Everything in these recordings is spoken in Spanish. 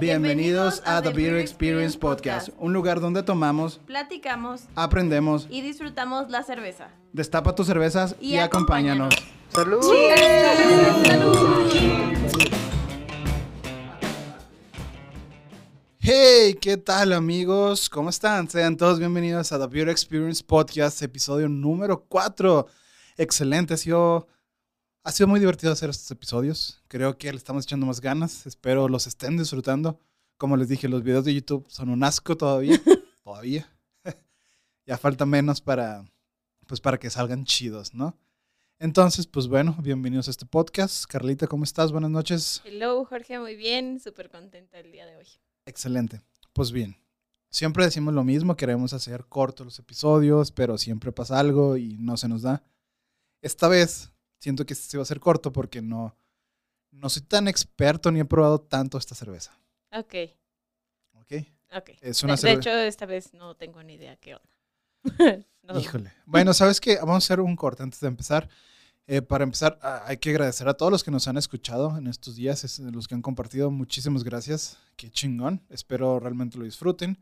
Bienvenidos a The Beer Experience Podcast, un lugar donde tomamos, platicamos aprendemos, y disfrutamos la cerveza. destapa tus cervezas y, Y acompáñanos. acompáñanos. ¡Salud! Hey, ¿qué tal amigos? ¿Cómo están? Sean todos bienvenidos a The Beer Experience Podcast, episodio número 4. Excelente, ha sido, ha sido muy divertido hacer estos episodios. Creo que le estamos echando más ganas. Espero los estén disfrutando. Como les dije, los videos de YouTube son un asco todavía. todavía. ya falta menos para, pues para que salgan chidos, ¿no? Entonces, pues bueno, bienvenidos a este podcast. Carlita, ¿cómo estás? Buenas noches. Hello, Jorge, muy bien, súper contenta el día de hoy. Excelente. Pues bien, siempre decimos lo mismo, queremos hacer cortos los episodios, pero siempre pasa algo y no se nos da. Esta vez siento que este se va a hacer corto porque no, no soy tan experto ni he probado tanto esta cerveza. Ok, ¿Ok? ok. Es una de, de hecho, esta vez no tengo ni idea qué onda. No. Híjole. Bueno, ¿sabes qué? Vamos a hacer un corte antes de empezar. Eh, para empezar, a- hay que agradecer a todos los que nos han escuchado en estos días, los que han compartido. Muchísimas gracias. Qué chingón. Espero realmente lo disfruten.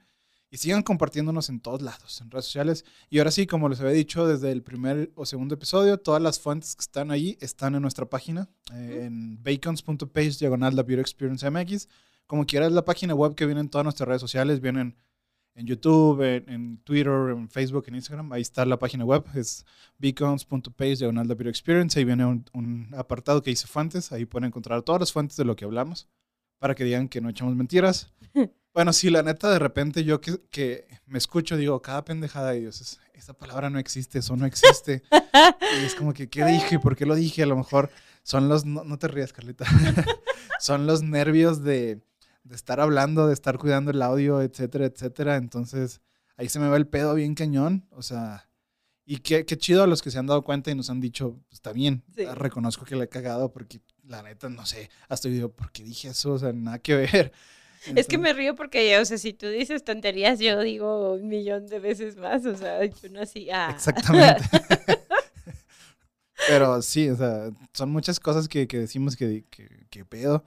Y sigan compartiéndonos en todos lados, en redes sociales. Y ahora sí, como les había dicho desde el primer o segundo episodio, todas las fuentes que están ahí están en nuestra página, eh, en bacons.page, diagonal la Beauty Experience MX. Como quieras, la página web que viene en todas nuestras redes sociales, vienen en YouTube, en, en Twitter, en Facebook, en Instagram. Ahí está la página web, es beacons.page, diagonal la Beauty Experience. Ahí viene un, un apartado que dice fuentes. Ahí pueden encontrar todas las fuentes de lo que hablamos para que digan que no echamos mentiras. Bueno, sí, la neta, de repente yo que, que me escucho, digo, cada pendejada de Dios, es- esa palabra no existe, eso no existe. y es como que, ¿qué dije? ¿Por qué lo dije? A lo mejor son los, no, no te rías, Carlita, son los nervios de, de estar hablando, de estar cuidando el audio, etcétera, etcétera. Entonces, ahí se me va el pedo bien cañón, o sea, y qué, qué chido a los que se han dado cuenta y nos han dicho, está bien, Sí. reconozco que le he cagado porque la neta, no sé, hasta yo digo, ¿por qué dije eso? O sea, nada que ver. Es que me río porque, o sea, si tú dices tonterías, yo digo un millón de veces más, o sea, yo no así, ah. Exactamente. Pero sí, o sea, son muchas cosas que, que decimos que, que, que pedo.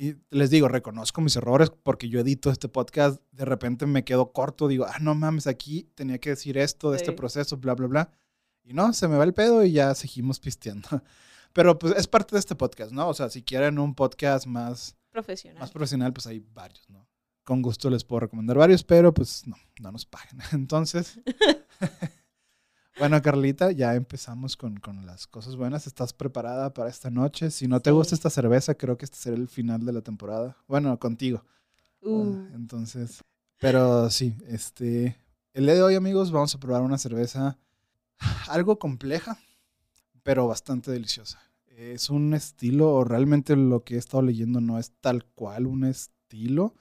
Y les digo, reconozco mis errores porque yo edito este podcast, de repente me quedo corto, digo, ah, no mames, aquí tenía que decir esto de este proceso, bla, bla, bla. Y no, se me va el pedo y ya seguimos pisteando. Pero pues es parte de este podcast, ¿no? O sea, si quieren un podcast más, Profesional. más profesional, pues hay varios, ¿no? Con gusto les puedo recomendar varios, pero pues no, no nos pagan. Entonces, bueno, Carlita, ya empezamos con, con las cosas buenas. ¿Estás preparada para esta noche? Si no te Sí. gusta esta cerveza, creo que este será el final de la temporada. Bueno, contigo. Uh, Ah, Entonces, pero sí, este, el día de hoy, amigos, vamos a probar una cerveza algo compleja, pero bastante deliciosa. Es un estilo, o realmente lo que he estado leyendo no es tal cual un estilo,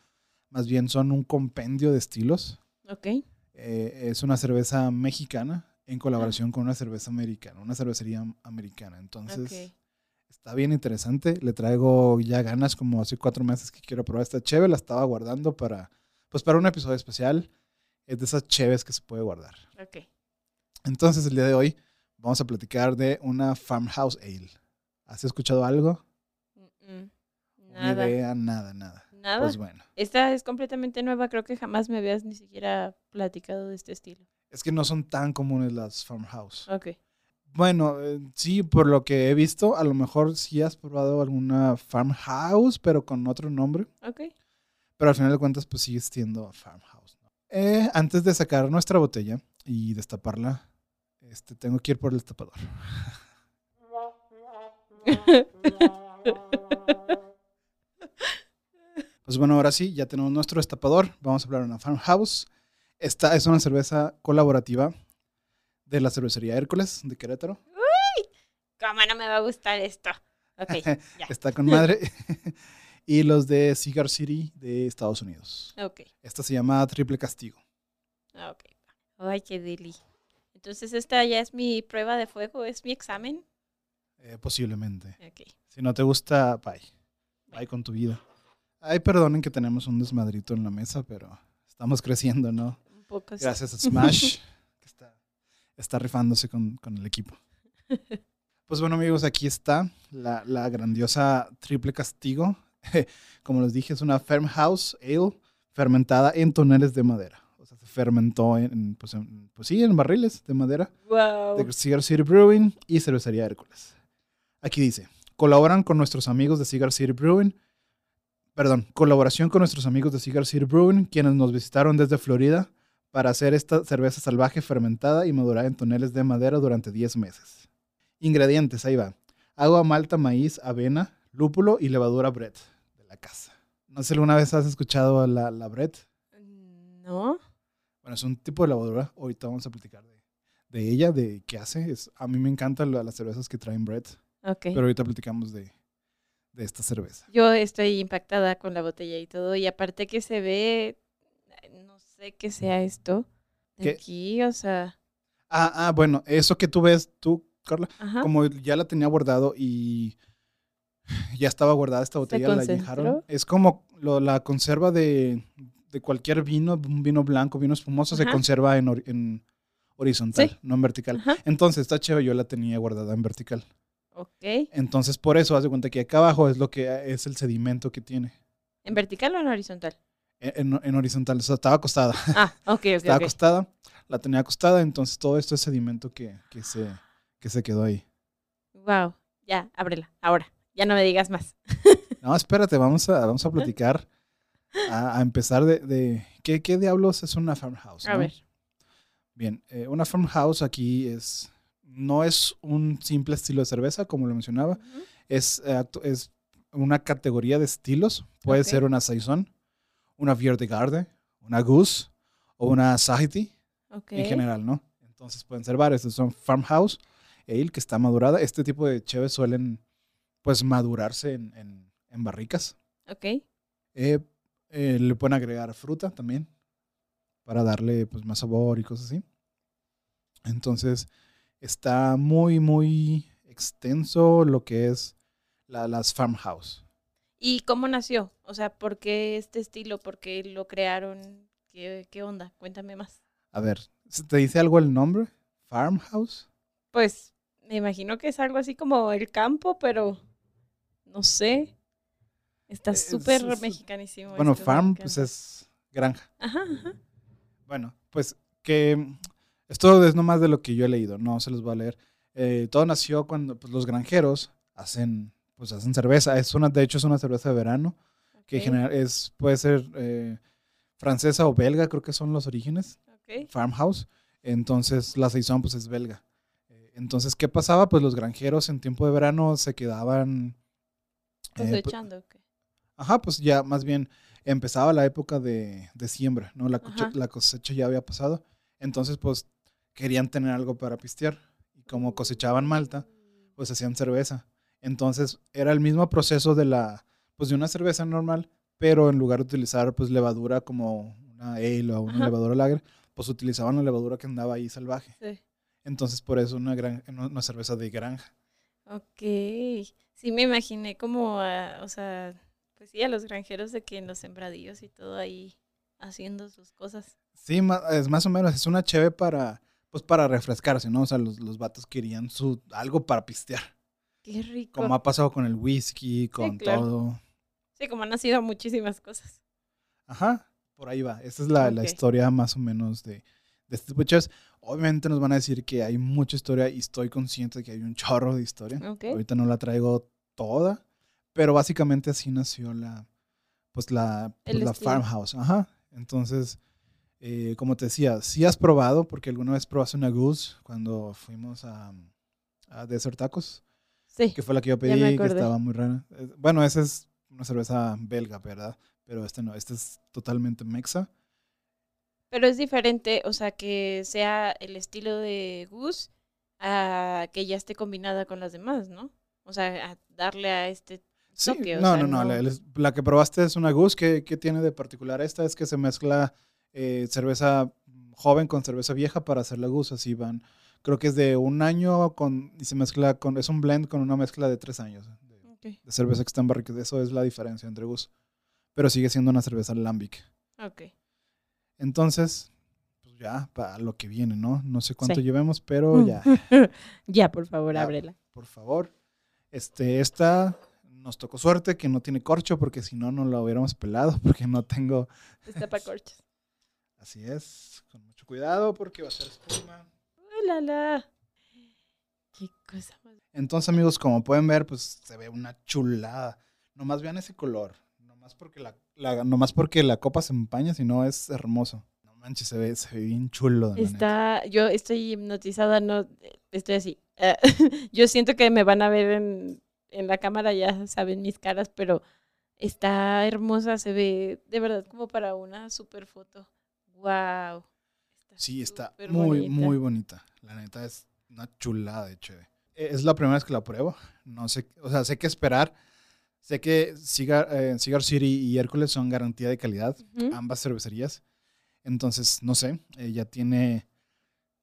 más bien son un compendio de estilos. ok. Eh, es una cerveza mexicana en colaboración con una cerveza americana, una cervecería americana. Entonces. Está bien interesante. Le traigo ya ganas, como hace cuatro meses que quiero probar esta cheve. La estaba guardando para, pues para un episodio especial. Es de esas cheves que se puede guardar. Ok. Entonces, el día de hoy vamos a platicar de una Farmhouse Ale. ¿Has escuchado algo? Mm, mm. Una Nada. idea, nada, nada. Nada. Pues bueno, Esta es completamente nueva, creo que jamás me habías ni siquiera platicado de este estilo. es que no son tan comunes las Farmhouse. Ok. Bueno, eh, sí, por lo que he visto, a lo mejor sí has probado alguna Farmhouse, pero con otro nombre. Ok. Pero al final de cuentas, pues sigue siendo Farmhouse. ¿no? Eh, antes de sacar nuestra botella y destaparla, este, tengo que ir por el destapador. Pues bueno, ahora sí, ya tenemos nuestro destapador. Vamos a hablar de una Farmhouse. Esta es una cerveza colaborativa de la cervecería Hércules de Querétaro. ¿Cómo no me va a gustar esto? Ok, ya. Está con madre. y los de Cigar City de Estados Unidos. Ok. Esta se llama Triple Castigo. Ok. Ay, qué deli. Entonces, esta ya es mi prueba de fuego, es mi examen. Eh, posiblemente. Si no te gusta, bye. Bye con tu vida. Ay, perdonen que tenemos un desmadrito en la mesa, pero estamos creciendo, ¿no? Un poco así. Gracias a Smash, que está, está rifándose con, con el equipo. Pues bueno, amigos, aquí está la, la grandiosa triple castigo. como les dije, es una Farmhouse Ale fermentada en toneles de madera. O sea, se fermentó en, pues, en- pues sí, en barriles de madera Wow. de Cigar City Brewing y Cervecería Hércules. Aquí dice, colaboran con nuestros amigos de Cigar City Brewing, perdón, colaboración con nuestros amigos de Cigar City Brewing, quienes nos visitaron desde Florida para hacer esta cerveza salvaje fermentada y madurada en toneles de madera durante 10 meses. Ingredientes, ahí va. Agua, malta, maíz, avena, lúpulo y levadura Brett de la casa. No sé si alguna vez has escuchado la, la Brett. ¿No? Bueno, es un tipo de levadura. Ahorita vamos a platicar de, de ella, de qué hace. Es, a mí me encantan la- las cervezas que traen Brett, Pero ahorita platicamos de, de esta cerveza. Yo estoy impactada con la botella y todo. Y aparte que se ve, no sé qué sea esto. de. Aquí, o sea. Ah, ah, bueno, eso que tú ves, tú, Carla, Ajá. como ya la tenía guardado y ya estaba guardada esta botella, la añejaron. Es como lo- la conserva de, de cualquier vino, un vino blanco, vino espumoso, se conserva en, en horizontal, Sí. no en vertical. Ajá. Entonces, esta chévere yo la tenía guardada en vertical. Ok. Entonces, por eso, haz de cuenta que acá abajo es lo que es el sedimento que tiene. ¿En vertical o en horizontal? En, en- en horizontal, o sea, estaba acostada. Ah, ok, ok. estaba acostada, la tenía acostada, entonces todo esto es sedimento que, que, se, que se quedó ahí. Wow. Ya, ábrela. Ahora. Ya no me digas más. No, espérate, vamos a, vamos a platicar, a, a empezar de, de- ¿qué, qué diablos es una farmhouse? A no? ver. Bien, eh, una farmhouse aquí es, no es un simple estilo de cerveza, como lo mencionaba, es, eh, es una categoría de estilos. Puede ser una Saison, una Garde, una Goose o una Sahiti Ok. en general, ¿no? Entonces pueden ser varios. Estos son Farmhouse Ale, que está madurada. Este tipo de cheves suelen, pues, madurarse en, en- en barricas. Ok. Eh, eh, le pueden agregar fruta también para darle, pues, más sabor y cosas así. Entonces, está muy, muy extenso lo que es la- las Farmhouse. ¿Y cómo nació? O sea, ¿por qué este estilo? ¿Por qué lo crearon? ¿Qué, qué onda? Cuéntame más. A ver, ¿te dice algo el nombre? Farmhouse. Pues me imagino que es algo así como el campo, pero no sé. Está Es- súper es- mexicanísimo. Bueno, farm, pues es granja. Ajá, ajá. Bueno, pues que esto es nomás de lo que yo he leído, no se los voy a leer. Eh, todo nació cuando pues, los granjeros hacen, pues hacen cerveza. Es una, de hecho, es una cerveza de verano que general es, puede ser eh, francesa o belga, creo que son los orígenes. ok. Farmhouse. Entonces la saison pues es belga. Eh, Entonces, ¿qué pasaba? Pues los granjeros en tiempo de verano se quedaban... eh, pu- Cosechando, ok. Ajá, pues ya más bien empezaba la época de, de siembra, ¿no? La, la cosecha ya había pasado. Entonces, pues querían tener algo para pistear. Y como cosechaban malta, pues hacían cerveza. Entonces, era el mismo proceso de la, pues de una cerveza normal, pero en lugar de utilizar pues levadura como una ale o una Ajá. levadura lager, pues utilizaban la levadura que andaba ahí salvaje. Sí. Entonces, por eso una, gran, una cerveza de granja. Ok. Sí, me imaginé como, a- o sea, pues sí, a los granjeros de que en los sembradillos y todo ahí haciendo sus cosas. Sí, es más o menos, es una cheve para, pues para refrescarse, ¿no? O sea, los, los vatos querían su, algo para pistear, Qué rico. como ha pasado con el whisky, con claro. todo. Sí, como han nacido muchísimas cosas. Ajá, por ahí va. Esa es la, la historia más o menos de, de de cheves. Obviamente nos van a decir que hay mucha historia y estoy consciente de que hay un chorro de historia. Ok. Ahorita no la traigo toda, pero básicamente así nació la, pues la, pues la farmhouse. Ajá. Entonces, eh, como te decía, si has probado, porque alguna vez probaste una goose cuando fuimos a, a Desert Tacos, Sí. que fue la que yo pedí, que estaba muy rara. Eh, Bueno, esa es una cerveza belga, ¿verdad? Pero este no, este es totalmente mexa. Pero es diferente, o sea, que sea el estilo de Goose a que ya esté combinada con las demás, ¿no? O sea, a darle a este Sí, toque, o no, sea, no, no, La, la- la que probaste es una goose. ¿Qué, qué tiene de particular esta? Es que se mezcla eh, cerveza joven con cerveza vieja para hacer la goose. Así van. Creo que es de un año con, y se mezcla con. Es un blend con una mezcla de tres años de, Ok, de cerveza que está en barrica. Eso es la diferencia entre goose. Pero sigue siendo una cerveza lambic. ok. Entonces, pues ya, para lo que viene, ¿no? No sé cuánto Sí. llevemos, pero ya. ya, por favor, Ya. ábrela. por favor. Este, esta nos tocó suerte que no tiene corcho, porque si no, no lo hubiéramos pelado, porque no tengo. Está para corchos. Así es, con mucho cuidado, porque va a ser espuma. ¡Uy, la, la! Qué cosa más. Entonces, amigos, como pueden ver, pues se ve una chulada. Nomás vean ese color. Nomás porque la, la, nomás porque la copa se empaña, sino es hermoso. No manches, se ve, se ve bien chulo. Está, yo estoy hipnotizada, no, estoy así. Eh, yo siento que me van a ver en, en la cámara, ya saben mis caras, pero está hermosa, se ve de verdad como para una super foto. Wow. Sí, está muy, bonita. muy bonita. La neta es una chulada de chévere. Es la primera vez que la pruebo. No sé, o sea, sé qué esperar. Sé que Cigar, eh, Cigar City y Hércules son garantía de calidad, ambas cervecerías. Entonces, no sé, ella tiene,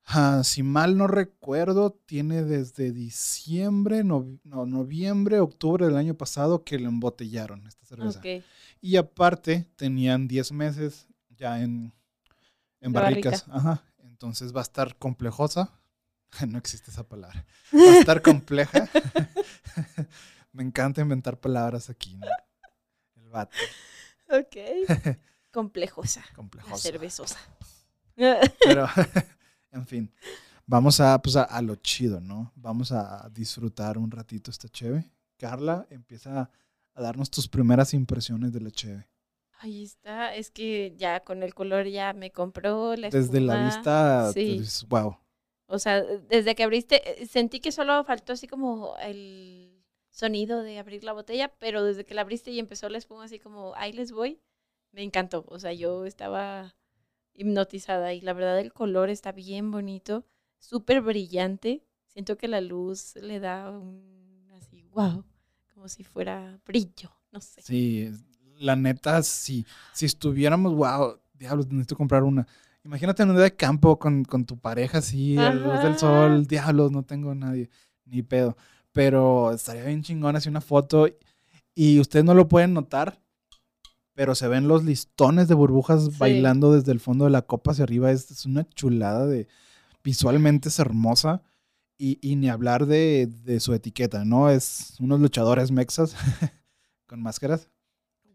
ah, si mal no recuerdo, tiene desde diciembre, no, no, noviembre, octubre del año pasado que la embotellaron esta cerveza. Y aparte, tenían 10 meses ya en, en La barricas. Ajá. Entonces va a estar complejosa. No existe esa palabra. Va a estar compleja. Me encanta inventar palabras aquí, ¿no? El vato. Ok. Complejosa. Complejosa. cervezosa. Pero, en fin. Vamos a, pues, a, a lo chido, ¿no? Vamos a disfrutar un ratito esta cheve. Carla, empieza a darnos tus primeras impresiones de la cheve. Ahí está, es que ya con el color ya me compró la Desde la vista, sí. pues, wow. O sea, desde que abriste, eh, sentí que solo faltó así como el sonido de abrir la botella, pero desde que la abriste y empezó la espuma así como, ahí les voy, me encantó. O sea, yo estaba hipnotizada y la verdad el color está bien bonito, súper brillante. Siento que la luz le da un así, wow, como si fuera brillo, no sé. Sí, la neta, si, si estuviéramos, wow, diablos, necesito comprar una. Imagínate en un día de campo con, con tu pareja así, a luz del sol, diablos, no tengo nadie, ni pedo. Pero estaría bien chingón así una foto y ustedes no lo pueden notar, pero se ven los listones de burbujas Sí. bailando desde el fondo de la copa hacia arriba. Es, es una chulada de, visualmente es hermosa. Y, y ni hablar de, de su etiqueta, ¿no? Es unos luchadores mexas con máscaras.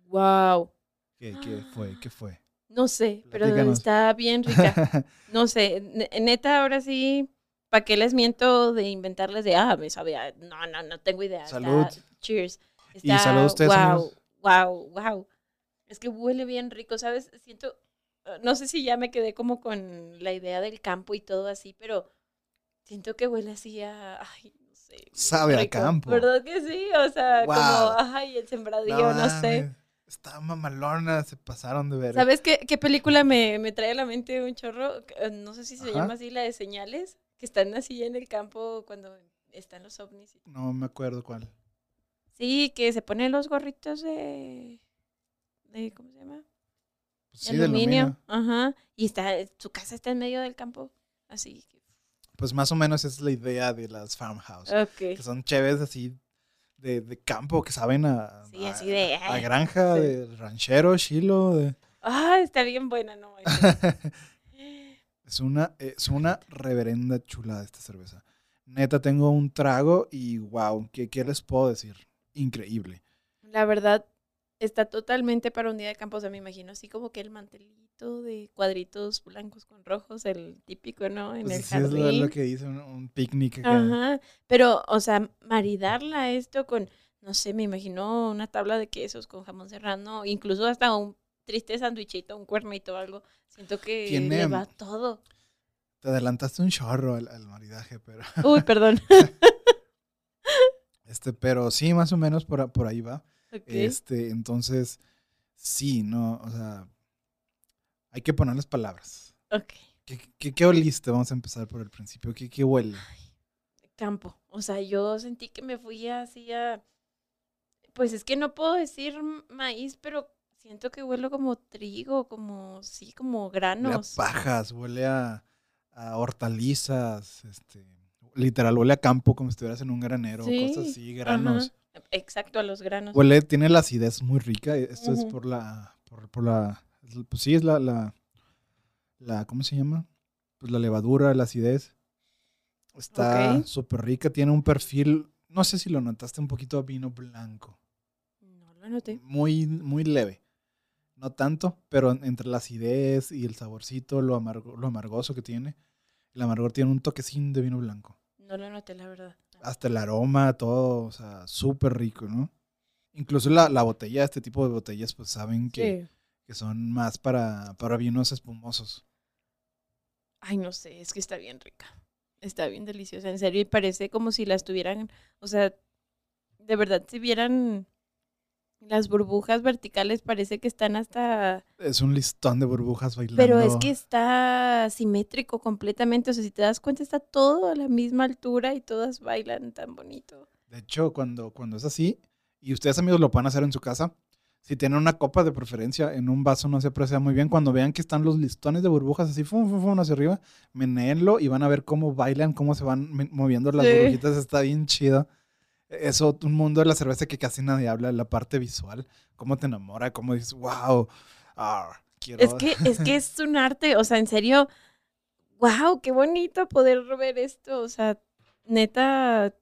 Wow. ¿Qué, qué fue? ¿Qué fue? No sé, pero está bien rica. No sé, ne- neta, ahora sí, ¿para qué les miento de inventarles de, ah, me sabía? No, no, no tengo idea. está- Salud. cheers. Y salud a ustedes, wow, amigos. wow, wow. Es que huele bien rico, ¿sabes? Siento, eh, no sé si ya me quedé como con la idea del campo y todo así, pero siento que huele así a, ay, no sé. Sabe a rico. campo. ¿Verdad que sí? O sea, Wow. como, ay, el sembradío, no, sé. Está mamalona, se pasaron de ver. ¿Sabes qué, qué película me, me trae a la mente un chorro? Eh, No sé si se Ajá. llama así, la de señales, que están así en el campo cuando están los ovnis. No me acuerdo cuál. Sí, que se ponen los gorritos de... de ¿Cómo se llama? Pues sí, de aluminio. Ajá. Y está, su casa está en medio del campo. Así. Pues más o menos esa es la idea de las farmhouse. Ok. Que son chéves así de, de campo, que saben a, Sí, a- así de, a "Ay". granja, Sí. de ranchero, chilo. de- Ah, está bien buena, no. es, una, es una reverenda chulada esta cerveza. Neta, tengo un trago y wow, ¿qué, qué les puedo decir? Increíble. La verdad, está totalmente para un día de campo. O sea, me imagino así como que el mantelito de cuadritos blancos con rojos, el típico, ¿no? En Pues el sí, es lo, que dice un, un picnic. acá. Ajá. Pero, o sea, maridarla esto con, no sé, me imagino una tabla de quesos con jamón serrano, incluso hasta un triste sandwichito, un cuernito o algo. Siento que Tiene- le va todo. Te adelantaste un chorro al, al maridaje, pero, Uy, perdón. este, pero sí, más o menos por, por ahí va. Este, entonces, sí, no, o sea, hay que ponerles palabras. ok. ¿Qué, qué, qué oliste? Vamos a empezar por el principio. ¿Qué, qué huele? campo. O sea, yo sentí que me fui así a... Pues es que no puedo decir maíz, pero siento que huelo como trigo, como, sí, como Huele a granos. pajas, huele a, a hortalizas, este, literal, huele a campo como si estuvieras en un granero, Sí, cosas así, granos. Ajá, Exacto, a los granos. Huele, tiene la acidez muy rica. e- Esto es por la, por, por la, pues sí, es la, la, la, ¿cómo se llama? Pues la levadura, la acidez. Está súper rica, tiene un perfil, no sé si lo notaste, un poquito a vino blanco. Anoté. muy, muy leve. No tanto, pero entre la acidez y el saborcito, lo, amargo, lo amargoso que tiene. El amargor tiene un toquecín de vino blanco. No lo anoté, la verdad. Hasta el aroma, todo, o sea, súper rico, ¿no? Incluso la, la botella, este tipo de botellas, pues saben que, Sí. que son más para, para vinos espumosos. Ay, no sé, es que está bien rica. Está bien deliciosa, en serio, y parece como si las tuvieran, o sea, de verdad, si vieran las burbujas verticales, parece que están hasta... Es un listón de burbujas bailando. Pero es que está simétrico completamente, o sea, si te das cuenta, está todo a la misma altura y todas bailan tan bonito. De hecho, cuando, cuando es así, y ustedes amigos lo pueden hacer en su casa, si tienen una copa de preferencia, en un vaso no se aprecia muy bien, cuando vean que están los listones de burbujas así, fum, fum, fum, hacia arriba, meneenlo y van a ver cómo bailan, cómo se van moviendo las Sí. burbujitas, está bien chido. Eso, un mundo de la cerveza que casi nadie habla, la parte visual, cómo te enamora, cómo dices, wow, ah, quiero... Es que, es que es un arte, o sea, en serio, wow, qué bonito poder ver esto, o sea, neta,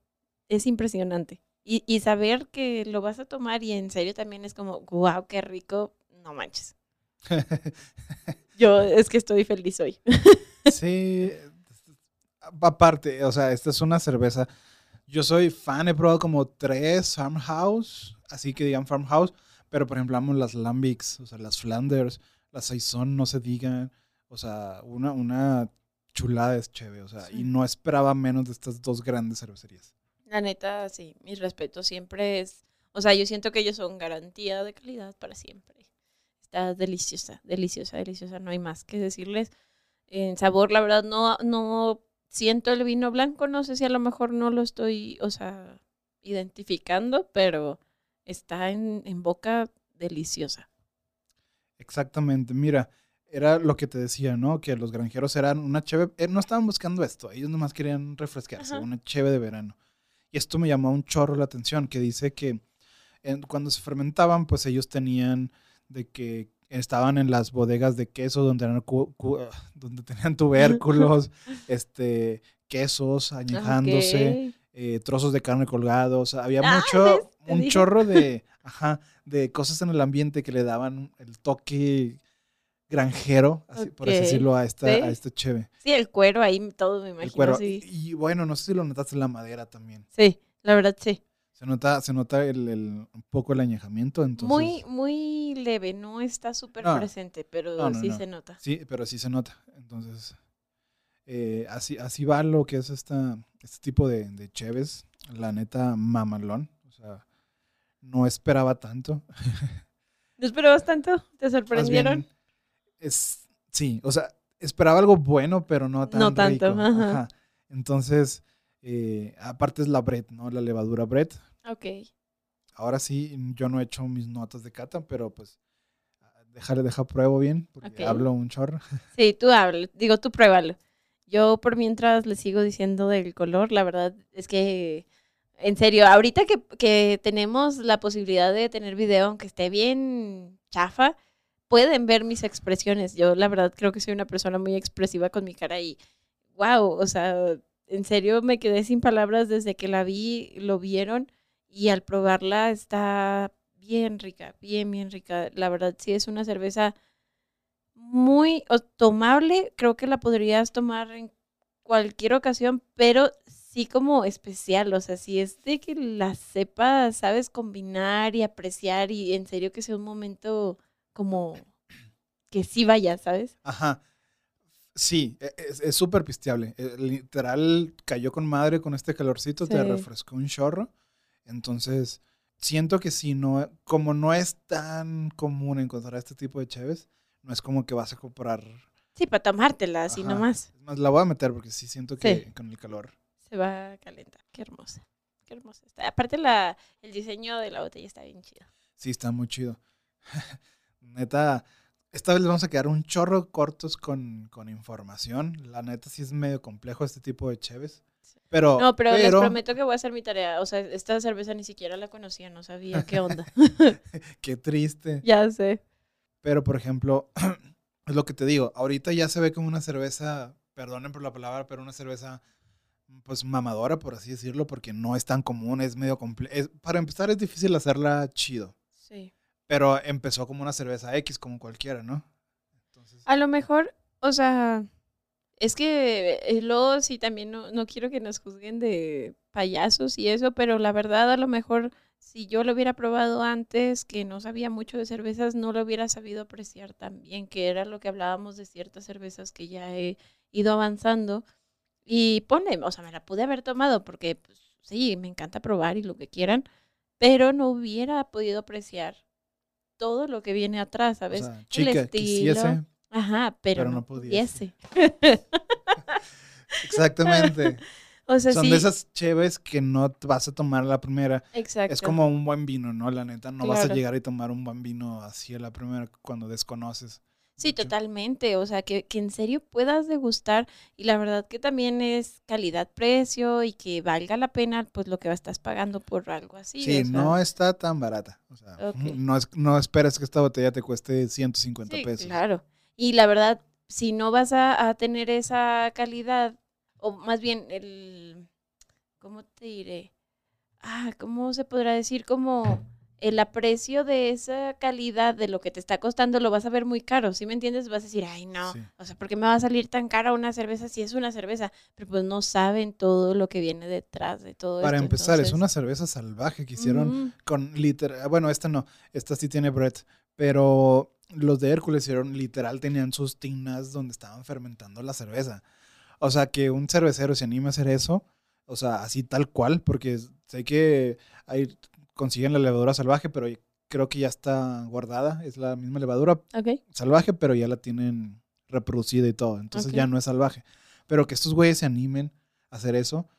es impresionante. Y, y saber que lo vas a tomar y en serio también es como, wow, qué rico, no manches. Yo es que estoy feliz hoy. Sí, aparte, o sea, esta es una cerveza. Yo soy fan, he probado como tres farmhouse, así que digan farmhouse, pero por ejemplo amo las lambics, o sea, las Flanders, las Saison, no se digan, o sea, una, una chulada es chévere, o sea, Sí. y no esperaba menos de estas dos grandes cervecerías. La neta, sí, mis respetos siempre es, o sea, yo siento que ellos son garantía de calidad para siempre. Está deliciosa, deliciosa, deliciosa, no hay más que decirles. En sabor, la verdad, no, no siento el vino blanco, no sé si a lo mejor no lo estoy, o sea, identificando, pero está en, en boca deliciosa. Exactamente, mira, era lo que te decía, ¿no? Que los granjeros eran una cheve, eh, no estaban buscando esto, ellos nomás querían refrescarse, Ajá. una cheve de verano. Y esto me llamó un chorro la atención, que dice que en- cuando se fermentaban, pues ellos tenían de que estaban en las bodegas de queso donde, cu- ah, donde tenían tubérculos, este, quesos añejándose, eh, trozos de carne colgados, había Ah, mucho, un chorro de, ajá, de cosas en el ambiente que le daban el toque granjero, así, por así decirlo, a esta, a sí. esta cheve. Sí, el cuero ahí, todo me imagino. El cuero. sí. Y bueno, no sé si lo notaste en la madera también. sí, la verdad, sí. Se nota, se nota el, el- un poco el añejamiento, entonces. Muy, muy leve, no está súper No. presente, pero No, no, sí se nota. Sí, pero sí se nota. Entonces, eh, así, así va lo que es esta, este tipo de, de cheves. La neta, mamalón. O sea, no esperaba tanto. ¿No esperabas tanto? ¿Te sorprendieron? bien, es, sí, o sea, esperaba algo bueno, pero no tan No tanto, rico. ajá. Entonces, eh, aparte es la bread, ¿no? La levadura bread. Ok. Ahora sí, yo no he hecho mis notas de cata, pero pues déjale, deja pruebo bien, porque hablo un chorro. Sí, tú habla, digo, tú pruébalo. Yo por mientras le sigo diciendo del color, la verdad es que, en serio, ahorita que, que tenemos la posibilidad de tener video, aunque esté bien chafa, pueden ver mis expresiones. Yo la verdad creo que soy una persona muy expresiva con mi cara y, wow, o sea, en serio me quedé sin palabras desde que la vi, lo vieron y al probarla está bien rica, bien, bien rica. La verdad sí es una cerveza muy tomable, creo que la podrías tomar en cualquier ocasión, pero sí como especial, o sea, si es de que la sepas, sabes combinar y apreciar y en serio que sea un momento como que sí vaya, ¿sabes? Ajá. Sí, e- es súper pisteable. Eh, Literal, cayó con madre con este calorcito, te Sí. refrescó un chorro. Entonces, siento que si no, como no es tan común encontrar este tipo de cheves, no es como que vas a comprar. Sí, para tomártela así Ajá. nomás. Es más, la voy a meter porque sí siento que Sí. con el calor. Se va a calentar. Qué hermosa. Qué hermosa está. Aparte la, el diseño de la botella está bien chido. Sí, está muy chido. neta, esta vez les vamos a quedar un chorro cortos con, con información. La neta sí es medio complejo este tipo de cheves. Pero, No, pero, les prometo que voy a hacer mi tarea. O sea, esta cerveza ni siquiera la conocía, no sabía qué onda. qué triste. ya sé. Pero, por ejemplo, es lo que te digo, ahorita ya se ve como una cerveza, perdonen por la palabra, pero una cerveza pues mamadora, por así decirlo, porque no es tan común, es medio complejo. Para empezar, es difícil hacerla chido. Sí. Pero empezó como una cerveza X, como cualquiera, ¿no? A lo mejor, o sea, es que eh, luego sí también no, no quiero que nos juzguen de payasos y eso, pero la verdad a lo mejor si yo lo hubiera probado antes, que no sabía mucho de cervezas, no lo hubiera sabido apreciar tan bien, que era lo que hablábamos de ciertas cervezas que ya he ido avanzando. Y pone, o sea, me la pude haber tomado porque pues, sí, me encanta probar y lo que quieran, pero no hubiera podido apreciar todo lo que viene atrás, o ¿sabes? sea, El estilo. quisiese. Ajá, pero, pero no, no pudiese. pudiese. Exactamente. O sea, Son sí, de esas cheves que no vas a tomar la primera. exacto. Es como un buen vino, ¿no? La neta, no vas a llegar y tomar un buen vino así a la primera cuando desconoces. Sí, mucho. totalmente. O sea, que, que en serio puedas degustar y la verdad que también es calidad-precio y que valga la pena pues lo que estás pagando por algo así. Sí, o sea, no está tan barata. O sea, no, es, no esperes que esta botella te cueste 150 sí, pesos. claro. Y la verdad, si no vas a, a tener esa calidad, o más bien el, ¿cómo te diré? Ah, ¿cómo se podrá decir? Como el aprecio de esa calidad de lo que te está costando lo vas a ver muy caro, ¿sí me entiendes? Vas a decir, ay, no, Sí. o sea, ¿por qué me va a salir tan cara una cerveza si es una cerveza? Pero pues no saben todo lo que viene detrás de todo Para esto. empezar, es una cerveza salvaje que hicieron con literal. Bueno, esta no, esta sí tiene Brett, pero los de Hércules hicieron literal, tenían sus tinas donde estaban fermentando la cerveza. O sea, que un cervecero se anime a hacer eso, o sea, así tal cual, porque sé que ahí consiguen la levadura salvaje, pero creo que ya está guardada, es la misma levadura Ok, salvaje, pero ya la tienen reproducida y todo, entonces ya no es salvaje. Pero que estos güeyes se animen a hacer eso,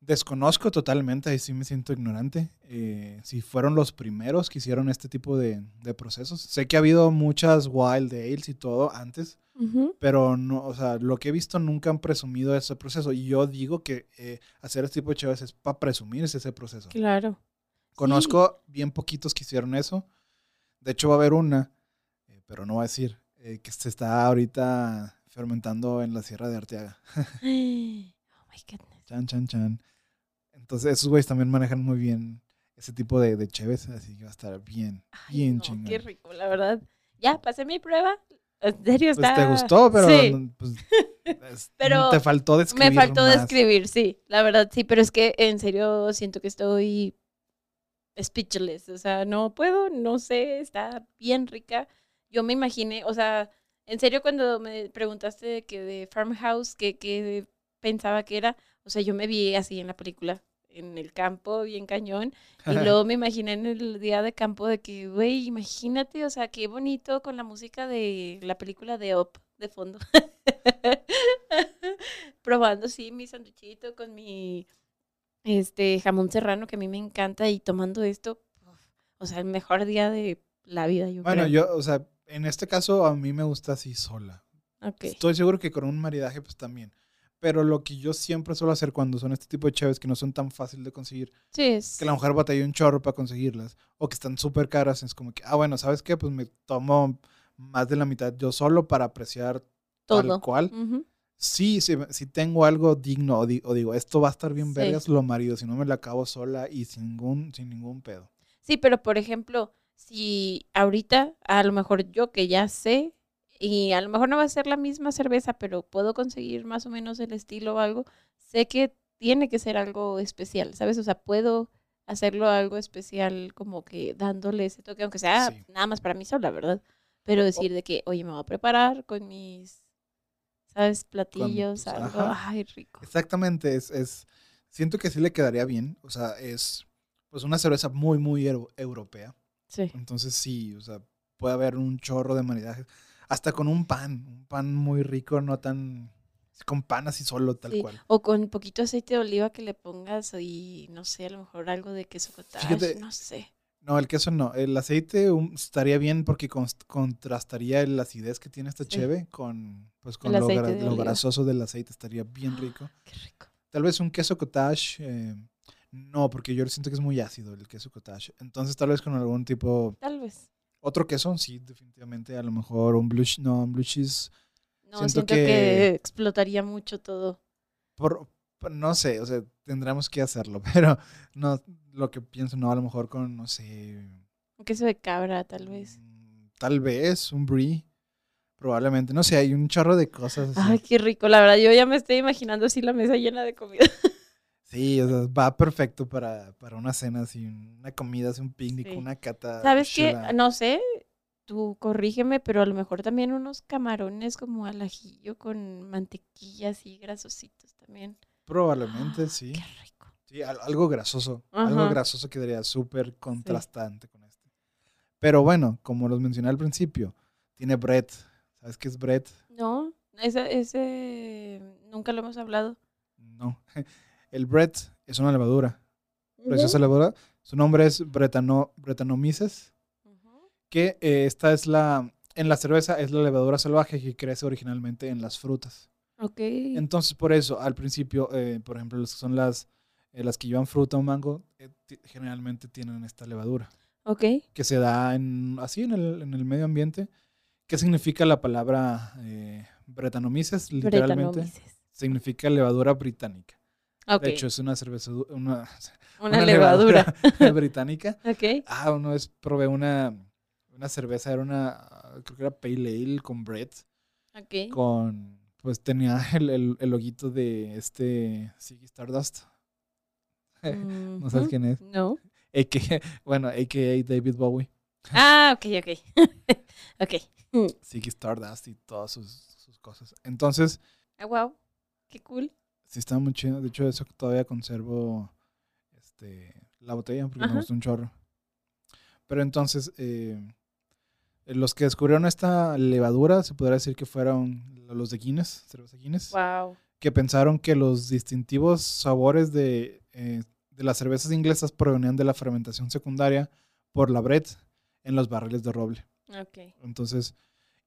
desconozco totalmente, ahí sí me siento ignorante. eh, si fueron los primeros que hicieron este tipo de, de procesos. Sé que ha habido muchas wild ales y todo antes, pero no, o sea, lo que he visto nunca han presumido ese proceso. Y yo digo que eh, hacer este tipo de chaves es para presumirse ese proceso. claro. Sí. Conozco bien poquitos que hicieron eso. De hecho, va a haber una, eh, pero no voy a decir, eh, que se está ahorita fermentando en la Sierra de Arteaga. Oh my goodness. Chan, chan, chan. Entonces, esos güeyes también manejan muy bien ese tipo de, de cheves, así que va a estar bien, Ay, bien no, chingón. Qué rico, la verdad. Ya, pasé mi prueba. En serio Pues está. te gustó, pero Sí, pues, es- Pero te faltó describir me faltó más. describir, sí. La verdad, sí, pero es que en serio siento que estoy speechless. O sea, no puedo, no sé, está bien rica. Yo me imaginé, o sea, en serio cuando me preguntaste de que de Farmhouse, que, que pensaba que era, o sea, yo me vi así en la película, en el campo, bien cañón. Y luego me imaginé en el día de campo de que, güey, imagínate, o sea, qué bonito con la música de la película de Up de fondo. Probando, sí, mi sanduchito con mi este jamón serrano que a mí me encanta y tomando esto, uf, o sea, el mejor día de la vida, yo Bueno, creo. yo, o sea, en este caso a mí me gusta así sola. Ok. Estoy seguro que con un maridaje pues también. Pero lo que yo siempre suelo hacer cuando son este tipo de chaves que no son tan fácil de conseguir, Sí, es. que la mujer batalla un chorro para conseguirlas, o que están súper caras, es como que, ah, bueno, ¿sabes qué? Pues me tomo más de la mitad yo solo para apreciar todo. tal cual. Sí, si, si tengo algo digno o, di- o digo, esto va a estar bien Sí. vergas, lo marido, si no me la acabo sola y sin ningún, sin ningún pedo. Sí, pero por ejemplo, si ahorita, a lo mejor yo que ya sé, y a lo mejor no va a ser la misma cerveza, pero puedo conseguir más o menos el estilo o algo, sé que tiene que ser algo especial, ¿sabes? O sea, puedo hacerlo algo especial como que dándole ese toque, aunque sea Sí. nada más para mí sola, ¿verdad? Pero decir de que, oye, me voy a preparar con mis, ¿sabes? Platillos, algo, ajá. ay, rico. Exactamente, es, es, siento que sí le quedaría bien, o sea, es pues una cerveza muy, muy euro- europea. Sí. Entonces sí, o sea, puede haber un chorro de maridajes. Hasta con un pan, un pan muy rico, no tan... Con pan así solo, tal Sí, cual. O con poquito aceite de oliva que le pongas y no sé, a lo mejor algo de queso cottage, Fíjate, no sé. No, el queso no. El aceite um, estaría bien porque contrastaría la acidez que tiene esta Sí. cheve con, pues, con lo, gra- de lo oliva. grasoso del aceite. Estaría bien rico. Qué rico. Tal vez un queso cottage. eh, no, porque yo siento que es muy ácido el queso cottage. Entonces tal vez con algún tipo... Tal vez. Otro queso, sí, definitivamente. A lo mejor un blue, no, un blue cheese. No, Siento siento, que- que... explotaría mucho todo. Por- no sé, o sea, tendremos que hacerlo. Pero no, lo que pienso, no, a lo mejor con, no sé, Un queso de cabra, tal vez. Mm, Tal vez, un brie. Probablemente. No sé, hay un chorro de cosas. así. Ay, qué rico. La verdad, yo ya me estoy imaginando así la mesa llena de comida. Sí, o sea, va perfecto para, para una cena, así, una comida, así, un picnic, Sí. una cata. ¿Sabes qué? No sé, tú corrígeme, pero a lo mejor también unos camarones como al ajillo con mantequilla así grasositos también. Probablemente, Ah, sí. Qué rico. Sí, al- algo grasoso. Algo grasoso quedaría súper contrastante con este. Pero bueno, como los mencioné al principio, tiene bread. ¿Sabes qué es bread? No, ese, ese nunca lo hemos hablado. No. El bread es una levadura. Preciosa levadura. Su nombre es Bretano, que eh, esta es la, en la cerveza es la levadura salvaje que crece originalmente en las frutas. Ok. Entonces, por eso, al principio, eh, por ejemplo, las que son las, eh, las que llevan fruta o mango, eh, generalmente tienen esta levadura, Ok. que se da en, así en el, en el medio ambiente. ¿Qué significa la palabra eh, Brettanomyces? Literalmente Bretanomices. significa levadura británica. Ok. De hecho, es una cerveza, una, una, una levadura. británica. ok. Ah, una vez probé una, una cerveza, era una, creo que era Pale Ale con bread, Ok. con, pues tenía el, el, el loguito de este Ziggy Stardust. ¿No sabes quién es? No. AKA, bueno, a.k.a. David Bowie. Ah, ok, ok. ok. Ziggy Stardust y todas sus, sus cosas. Entonces, Ah, wow. Qué cool. sí está muy chido. De hecho, eso todavía conservo este, la botella porque Ajá. me gustó un chorro. Pero entonces, eh, los que descubrieron esta levadura, se podría decir que fueron los de Guinness, cerveza Guinness, Wow. que pensaron que los distintivos sabores de, eh, de las cervezas inglesas provenían de la fermentación secundaria por la bread en los barriles de roble. Ok. Entonces,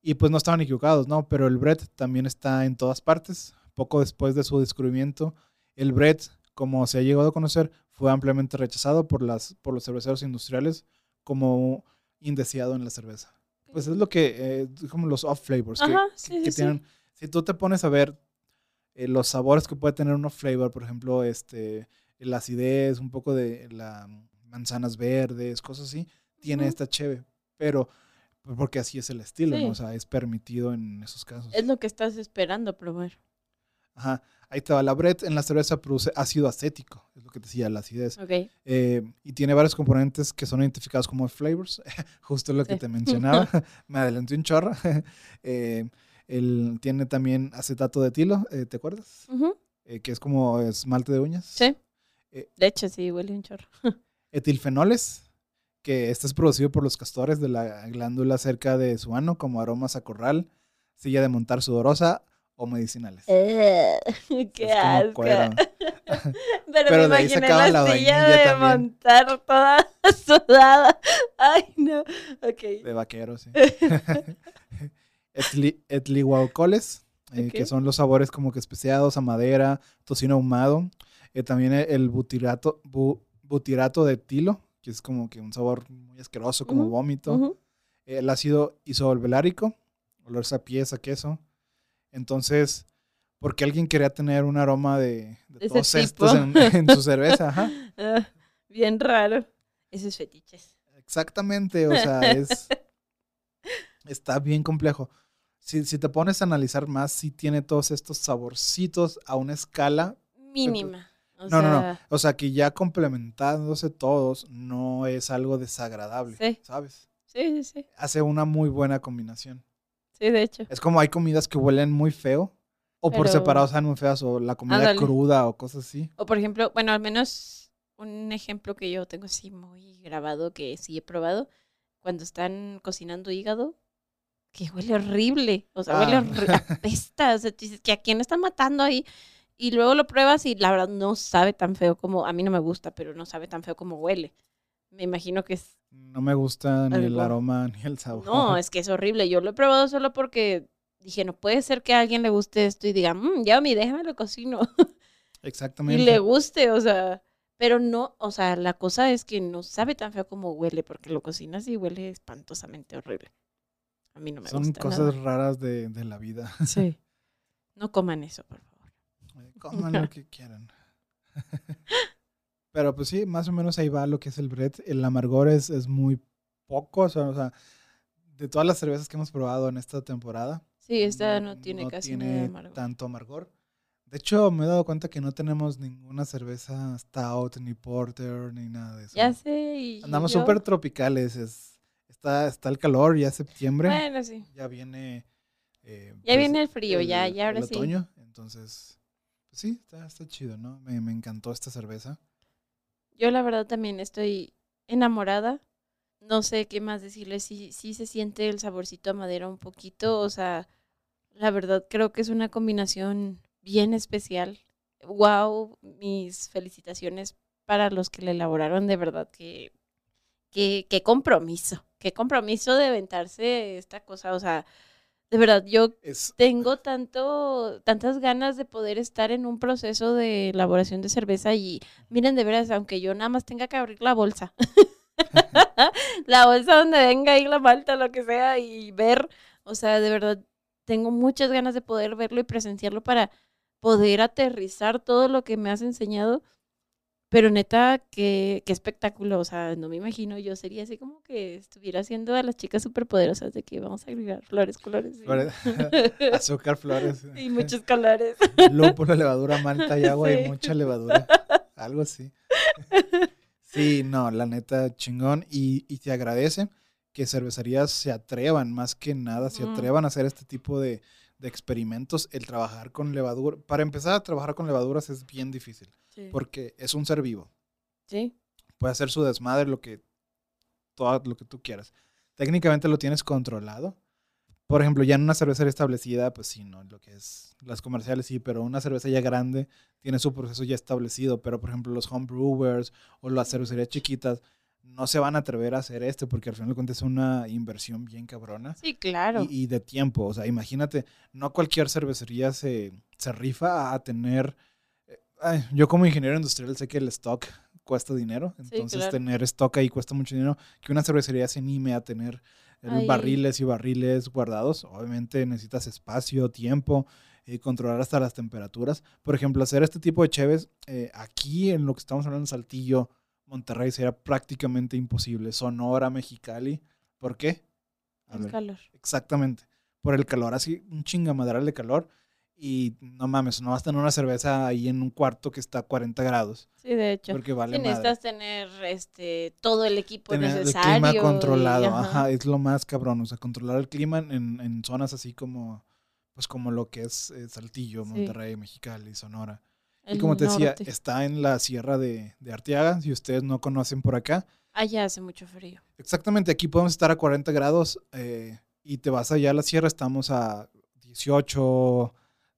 y pues no estaban equivocados, ¿no? Pero el bread también está en todas partes. Poco después de su descubrimiento, el bread, como se ha llegado a conocer, fue ampliamente rechazado por, las, por los cerveceros industriales como indeseado en la cerveza. Pues es lo que, eh, como los off flavors, que, Ajá, que- sí, que sí, tienen. Si tú te pones a ver eh, los sabores que puede tener un off flavor, por ejemplo, este, la acidez, un poco de la manzanas verdes, cosas así, tiene esta cheve. Pero pues, porque así es el estilo, Sí. ¿no? O sea, es permitido en esos casos. Es lo que estás esperando probar. Ajá. Ahí te va. La bread en la cerveza produce ácido acético, es lo que te decía, la acidez. Ok. Eh, y tiene varios componentes que son identificados como flavors, justo lo que Sí. te mencionaba. Me adelanté un chorro. Eh, tiene también acetato de etilo, eh, ¿te acuerdas? Eh, que es como esmalte de uñas. Sí. Eh, De hecho, sí, huele un chorro. Etilfenoles, que este es producido por los castores de la glándula cerca de su ano, como aromas a corral, silla de montar sudorosa o medicinales. Qué Es como asco. Pero, Pero me de ahí se imaginé la, la silla de también. montar toda sudada. Ay, no. Ok. De vaquero, sí. Etli- Etlihualcoles, eh, que son los sabores como que especiados a madera, tocino ahumado. Eh, también e- el butirato, bu- butirato de etilo, que es como que un sabor muy asqueroso, como vómito. El ácido isovalvelárico, olor a pies, a queso. Entonces, porque alguien quería tener un aroma de, todos estos en, su cerveza? Ajá. Ah, bien raro. Esos fetiches. Exactamente, o sea, es está bien complejo. Si, si te pones a analizar más, sí tiene todos estos saborcitos a una escala. Mínima. O no, no, no. O sea, que ya complementándose todos, no es algo desagradable, Sí. ¿sabes? Sí, sí, sí. Hace una muy buena combinación. Sí, de hecho. Es como hay comidas que huelen muy feo, o por separado saben muy feas, o la comida Ándale. cruda, o cosas así. O por ejemplo, bueno, al menos un ejemplo que yo tengo así muy grabado, que sí he probado, cuando están cocinando hígado, que huele horrible. O sea, huele Ah. horri- apesta. O sea, tú dices que a quién están matando ahí. Y luego lo pruebas y la verdad no sabe tan feo como, a mí no me gusta, pero no sabe tan feo como huele. Me imagino que es, No me gusta ni el aroma ni el sabor. no, es que es horrible. Yo lo he probado solo porque dije, no puede ser que a alguien le guste esto y diga, mmm, ya mi, déjame lo cocino. y Exactamente. le guste, o sea, pero no, o sea, la cosa es que no sabe tan feo como huele, porque lo cocinas y huele espantosamente horrible. A mí no me Son gusta. cosas nada. raras de, de la vida. Sí. No coman eso, por favor. Coman lo que quieran. Pero pues sí, más o menos ahí va lo que es el bread. El amargor es, es muy pocos, o sea, de todas las cervezas que hemos probado en esta temporada. Sí, esta no tiene casi nada de tiene amargo. tanto amargor. De hecho, me he dado cuenta que no tenemos ninguna cerveza stout, ni porter, ni nada de eso. Ya sé. Y Andamos súper tropicales. Es, está, está el calor, ya es septiembre. Bueno, sí. Ya viene. eh, Ya pues, viene el frío, ya, el- ya ahora el sí. otoño. Entonces, pues sí, está, está chido, ¿no? Me, me encantó esta cerveza. Yo la verdad también estoy enamorada. No sé qué más decirles. Sí, sí se siente el saborcito a madera un poquito. O sea, la verdad creo que es una combinación bien especial. Wow, mis felicitaciones para los que la elaboraron. De verdad que, qué compromiso. Qué compromiso de aventarse esta cosa. O sea, de verdad, yo Es, tengo tanto, tantas ganas de poder estar en un proceso de elaboración de cerveza y miren de veras, aunque yo nada más tenga que abrir la bolsa, la bolsa donde venga ahí la malta, lo que sea, y ver, o sea, de verdad, tengo muchas ganas de poder verlo y presenciarlo para poder aterrizar todo lo que me has enseñado. Pero neta, qué, qué espectáculo. O sea, no me imagino. Yo sería así como que estuviera haciendo a las chicas superpoderosas de que vamos a agregar flores, colores. Flores- azúcar, flores, y muchos colores. lúpulo, levadura, malta y agua y Sí. mucha levadura. Algo así. Sí, no, la neta, chingón. Y, y te agradece que cervecerías se atrevan, más que nada, se atrevan a hacer este tipo de, de experimentos. El trabajar con levadura. Para empezar a trabajar con levaduras es bien difícil, Sí. porque es un ser vivo. Sí. Puede hacer su desmadre, lo que, todo lo que tú quieras. Técnicamente lo tienes controlado. Por ejemplo, ya en una cervecería establecida, pues sí, no, lo que es las comerciales sí, pero una cerveza ya grande tiene su proceso ya establecido. Pero, por ejemplo, los homebrewers o las cervecerías chiquitas no se van a atrever a hacer esto porque al final de cuentas es una inversión bien cabrona Sí, claro. y, y de tiempo. O sea, imagínate, no cualquier cervecería se, se rifa a tener. eh, ay, yo, como ingeniero industrial, sé que el stock cuesta dinero. Entonces, claro. tener stock ahí cuesta mucho dinero. Que una cervecería se anime a tener eh, barriles y barriles guardados. Obviamente necesitas espacio, tiempo. Y controlar hasta las temperaturas. Por ejemplo, hacer este tipo de cheves eh, aquí en lo que estamos hablando, Saltillo, Monterrey, sería prácticamente imposible. Sonora, Mexicali. ¿Por qué? A El ver. calor. Exactamente. Por el calor, así un chingamadral de calor. Y no mames, no vas a tener una cerveza ahí en un cuarto que está a 40 grados. Sí, de hecho. Porque vale Sí, madre. necesitas tener este todo el equipo Tener el necesario. clima controlado, y- ajá. es lo más cabrón. O sea, controlar el clima en, en zonas así como, pues como lo que es eh, Saltillo, Sí. Monterrey, Mexicali, Sonora. Y el como te decía, norte. está en la sierra de, de Arteaga. Si ustedes no conocen por acá, Allá hace mucho frío. Exactamente, aquí podemos estar a 40 grados eh, y te vas allá a la sierra, estamos a 18,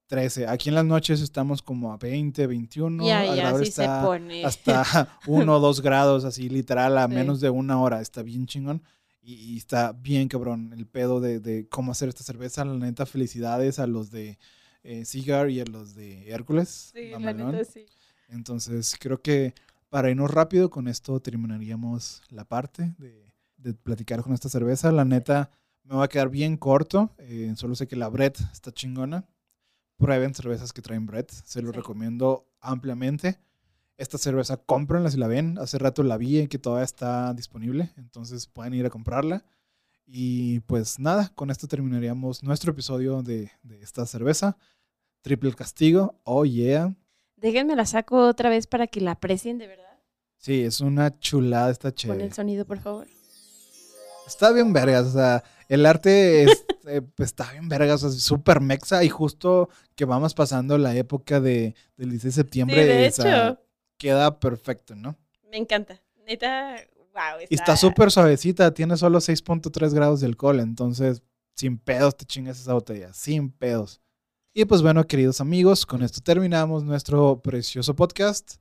13. Aquí en las noches estamos como a 20, 21. ya, ya, sí se está pone. hasta 1 o 2 grados, así literal, a Sí. menos de una hora. Está bien chingón y, y está bien cabrón el pedo de, de cómo hacer esta cerveza. La neta, felicidades a los de eh, Cigar y a los de Hércules. Sí, la neta sí. Entonces, creo que para irnos rápido, con esto terminaríamos la parte de, de platicar con esta cerveza. La neta, me va a quedar bien corto. eh, solo sé que la Brett está chingona. Prueben cervezas que traen Brett. Se lo Sí. recomiendo ampliamente. Esta cerveza, cómprenla si la ven. Hace rato la vi y que todavía está disponible. Entonces pueden ir a comprarla. Y pues nada, con esto terminaríamos nuestro episodio de, de esta cerveza. Triple Castigo. Oh yeah. Déjenme la saco otra vez para que la aprecien de verdad. Sí, es una chulada esta Pon chévere. el sonido, por favor. Está bien vergas, o sea, el arte es, eh, pues, está bien vergas, o sea, súper mexa y justo que vamos pasando la época de, del 16 de Sí, septiembre, de hecho. queda perfecto, ¿no? Me encanta. Neta, wow. Y está súper suavecita, tiene solo 6.3 grados de alcohol, entonces sin pedos te chingas esa botella, sin pedos. Y pues bueno, queridos amigos, con esto terminamos nuestro precioso podcast.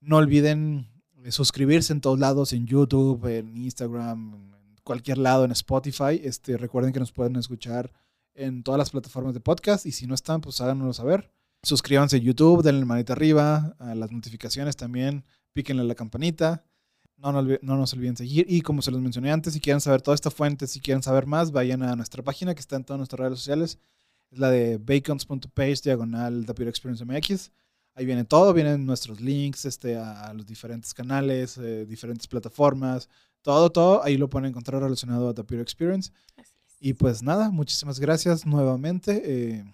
No olviden eh, suscribirse en todos lados, en YouTube, en Instagram, en cualquier lado, en Spotify. Este, recuerden que nos pueden escuchar en todas las plataformas de podcast y si no están, pues háganoslo saber. Suscríbanse a YouTube, denle manita arriba, a las notificaciones también, píquenle a la campanita. No, nos olvi- no nos olviden seguir. Y como se los mencioné antes, si quieren saber toda esta fuente, si quieren saber más, vayan a nuestra página que está en todas nuestras redes sociales. Es la de bacons.page diagonal The Pure Experience MX. Ahí viene todo, vienen nuestros links este, a, los diferentes canales, eh, diferentes plataformas, Todo, todo, ahí lo pueden encontrar relacionado a The Beer Experience. Así es. Y pues nada, muchísimas gracias nuevamente. eh,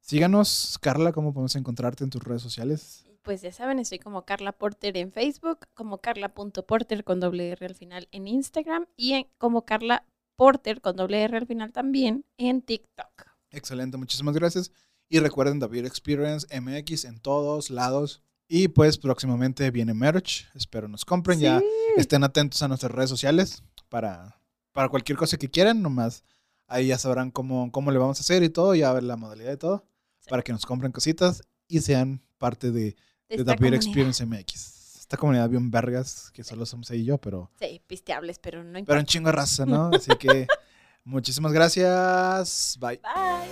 síganos, Carla, ¿cómo podemos encontrarte en tus redes sociales? Pues ya saben, estoy como Carla Porter en Facebook, como Carla.porter con doble R al final en Instagram y en- como Carla Porter con doble R al final también en TikTok. Excelente, muchísimas gracias. Y recuerden The Beer Experience MX en todos lados. Y pues próximamente viene merch. Espero nos compren. Ya estén atentos a nuestras redes sociales para, para cualquier cosa que quieran. Nomás ahí ya sabrán cómo, cómo le vamos a hacer y todo. Ya ver la modalidad y todo. Sí. Para que nos compren cositas y sean parte de, Esta The Beer. Experience MX. Esta comunidad bien vergas, que solo somos ahí y yo, pero, Sí, pisteables, pero no pero importa. en chingo de raza, ¿no? Así que muchísimas gracias. Bye. Bye.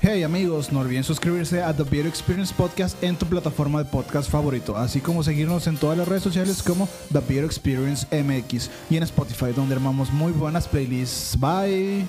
Hey amigos, no olviden suscribirse a The Beer Experience Podcast en tu plataforma de podcast favorito, así como seguirnos en todas las redes sociales como The Beer Experience MX y en Spotify donde armamos muy buenas playlists. Bye.